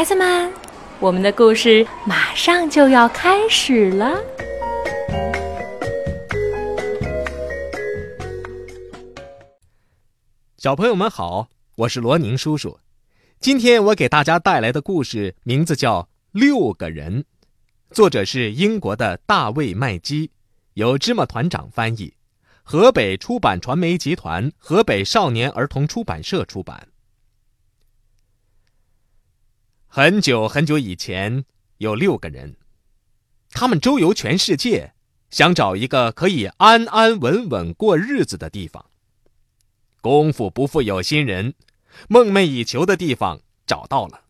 孩子们，我们的故事马上就要开始了。小朋友们好，我是罗宁叔叔。今天我给大家带来的故事名字叫《六个人》，作者是英国的大卫·麦基，由芝麻团长翻译，河北出版传媒集团河北少年儿童出版社出版。很久很久以前，有六个人，他们周游全世界，想找一个可以安安稳稳过日子的地方。功夫不负有心人，梦寐以求的地方找到了。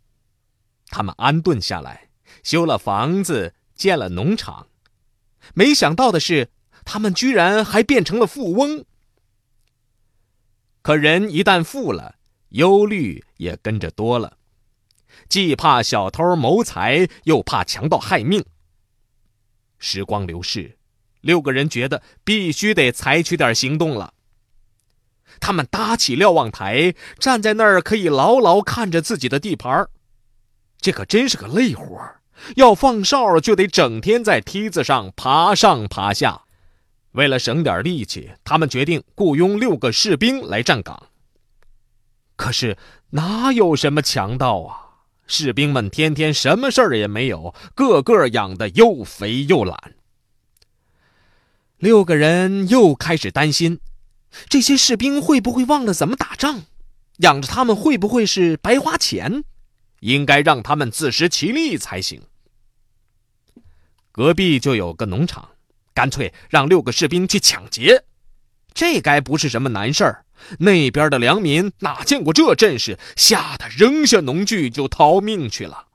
他们安顿下来，修了房子，建了农场。没想到的是，他们居然还变成了富翁。可人一旦富了，忧虑也跟着多了，既怕小偷谋财，又怕强盗害命。时光流逝，六个人觉得必须得采取点行动了。他们搭起瞭望台，站在那儿可以牢牢看着自己的地盘这可真是个累活要放哨就得整天在梯子上爬上爬下。为了省点力气，他们决定雇佣六个士兵来站岗。可是哪有什么强盗啊？士兵们天天什么事儿也没有，个个养得又肥又懒。六个人又开始担心。这些士兵会不会忘了怎么打仗？养着他们会不会是白花钱？应该让他们自食其力才行。隔壁就有个农场，干脆让六个士兵去抢劫，这该不是什么难事儿。那边的良民哪见过这阵势，吓得扔下农具就逃命去了。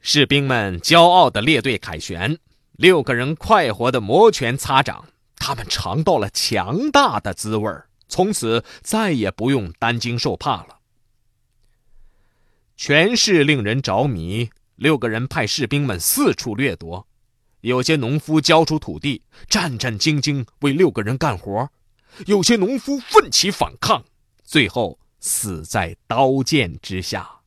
士兵们骄傲的列队凯旋，六个人快活的摩拳擦掌。他们尝到了强大的滋味从此再也不用担惊受怕了。全市令人着迷，六个人派士兵们四处掠夺，有些农夫交出土地，战战兢兢为六个人干活；有些农夫奋起反抗，最后死在刀剑之下。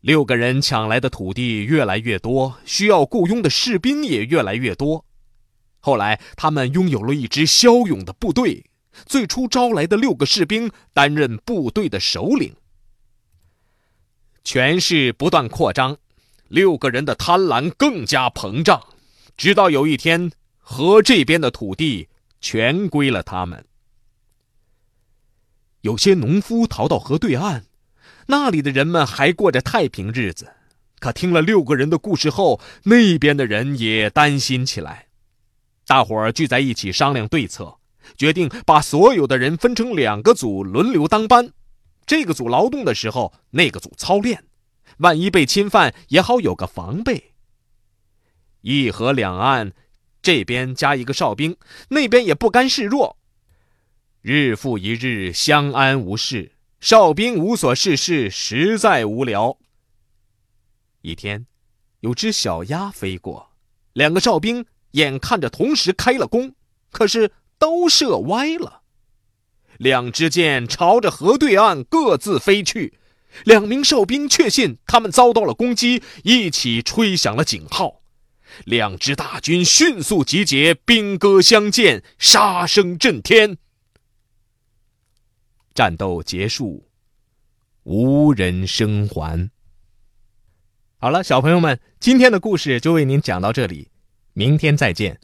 六个人抢来的土地越来越多，需要雇佣的士兵也越来越多。后来，他们拥有了一支骁勇的部队。最初招来的六个士兵担任部队的首领。权势不断扩张，六个人的贪婪更加膨胀，直到有一天，河这边的土地全归了他们。有些农夫逃到河对岸，那里的人们还过着太平日子。可听了六个人的故事后，那边的人也担心起来。大伙儿聚在一起商量对策，决定把所有的人分成两个组，轮流当班。这个组劳动的时候，那个组操练，万一被侵犯也好有个防备。一河两岸，这边加一个哨兵，那边也不甘示弱。日复一日，相安无事，哨兵无所事事，实在无聊。一天，有只小鸭飞过，两个哨兵。眼看着同时开了弓，可是都射歪了，两支箭朝着河对岸各自飞去。两名哨兵确信他们遭到了攻击，一起吹响了警号。两支大军迅速集结，兵戈相见，杀声震天。战斗结束，无人生还。好了，小朋友们，今天的故事就为您讲到这里。明天再见。